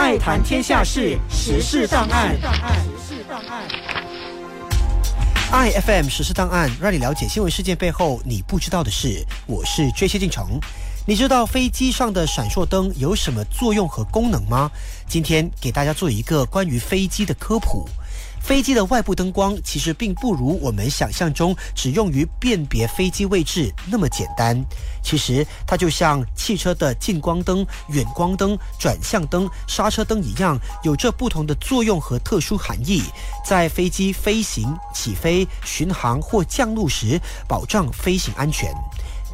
爱谈天下事，时事档案。时事档案。iFM 时事档案，让你了解新闻事件背后你不知道的事。我是追谢进城。你知道飞机上的闪烁灯有什么作用和功能吗？今天给大家做一个关于飞机的科普。飞机的外部灯光其实并不如我们想象中只用于辨别飞机位置那么简单。其实它就像汽车的近光灯、远光灯、转向灯、刹车灯一样，有着不同的作用和特殊含义，在飞机飞行、起飞、巡航或降落时保障飞行安全。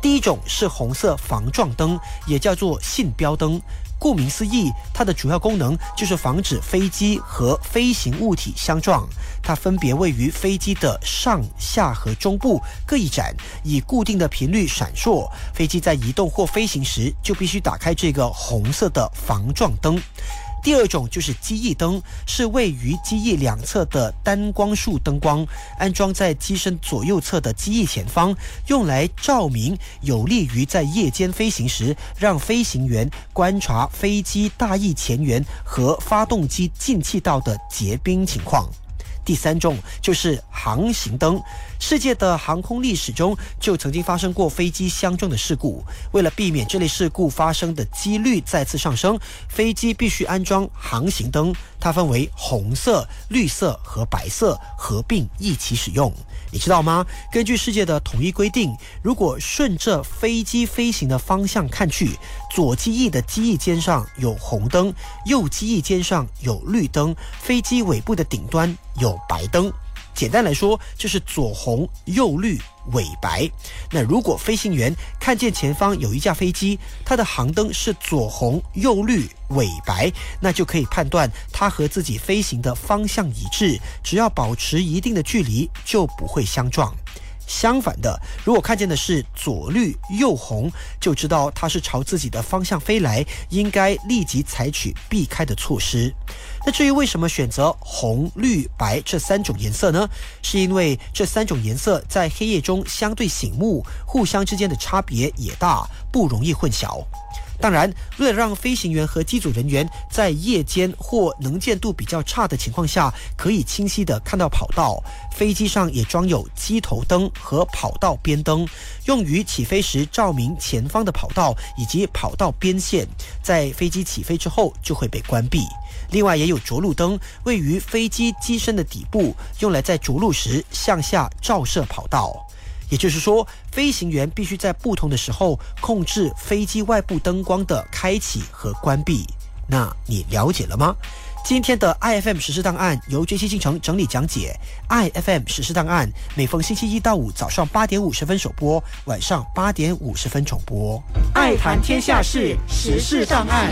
第一种是红色防撞灯，也叫做信标灯。顾名思义，它的主要功能就是防止飞机和飞行物体相撞。它分别位于飞机的上下和中部各一盏，以固定的频率闪烁。飞机在移动或飞行时，就必须打开这个红色的防撞灯。第二种就是机翼灯，是位于机翼两侧的单光束灯光，安装在机身左右侧的机翼前方，用来照明，有利于在夜间飞行时让飞行员观察飞机大翼前缘和发动机进气道的结冰情况。第三种就是航行灯。世界的航空历史中就曾经发生过飞机相撞的事故。为了避免这类事故发生的几率再次上升，飞机必须安装航行灯。它分为红色、绿色和白色合并一起使用。你知道吗？根据世界的统一规定，如果顺着飞机飞行的方向看去，左机翼的机翼尖上有红灯，右机翼尖上有绿灯，飞机尾部的顶端有白灯。简单来说，就是左红右绿尾白。那如果飞行员看见前方有一架飞机，它的航灯是左红右绿尾白，那就可以判断它和自己飞行的方向一致。只要保持一定的距离，就不会相撞。相反的，如果看见的是左绿右红，就知道它是朝自己的方向飞来，应该立即采取避开的措施。那至于为什么选择红、绿、白这三种颜色呢？是因为这三种颜色在黑夜中相对醒目，互相之间的差别也大，不容易混淆。当然，为了让飞行员和机组人员在夜间或能见度比较差的情况下，可以清晰地看到跑道，飞机上也装有机头灯和跑道边灯，用于起飞时照明前方的跑道以及跑道边线。在飞机起飞之后就会被关闭。另外，也有着陆灯，位于飞机机身的底部，用来在着陆时向下照射跑道。也就是说，飞行员必须在不同的时候控制飞机外部灯光的开启和关闭。那你了解了吗？今天的 iFM 实时档案由 J.C. 进程整理讲解。iFM 实时档案每逢星期一到五早上八点五十分首播，晚上八点五十分重播。爱谈天下事，时事档案。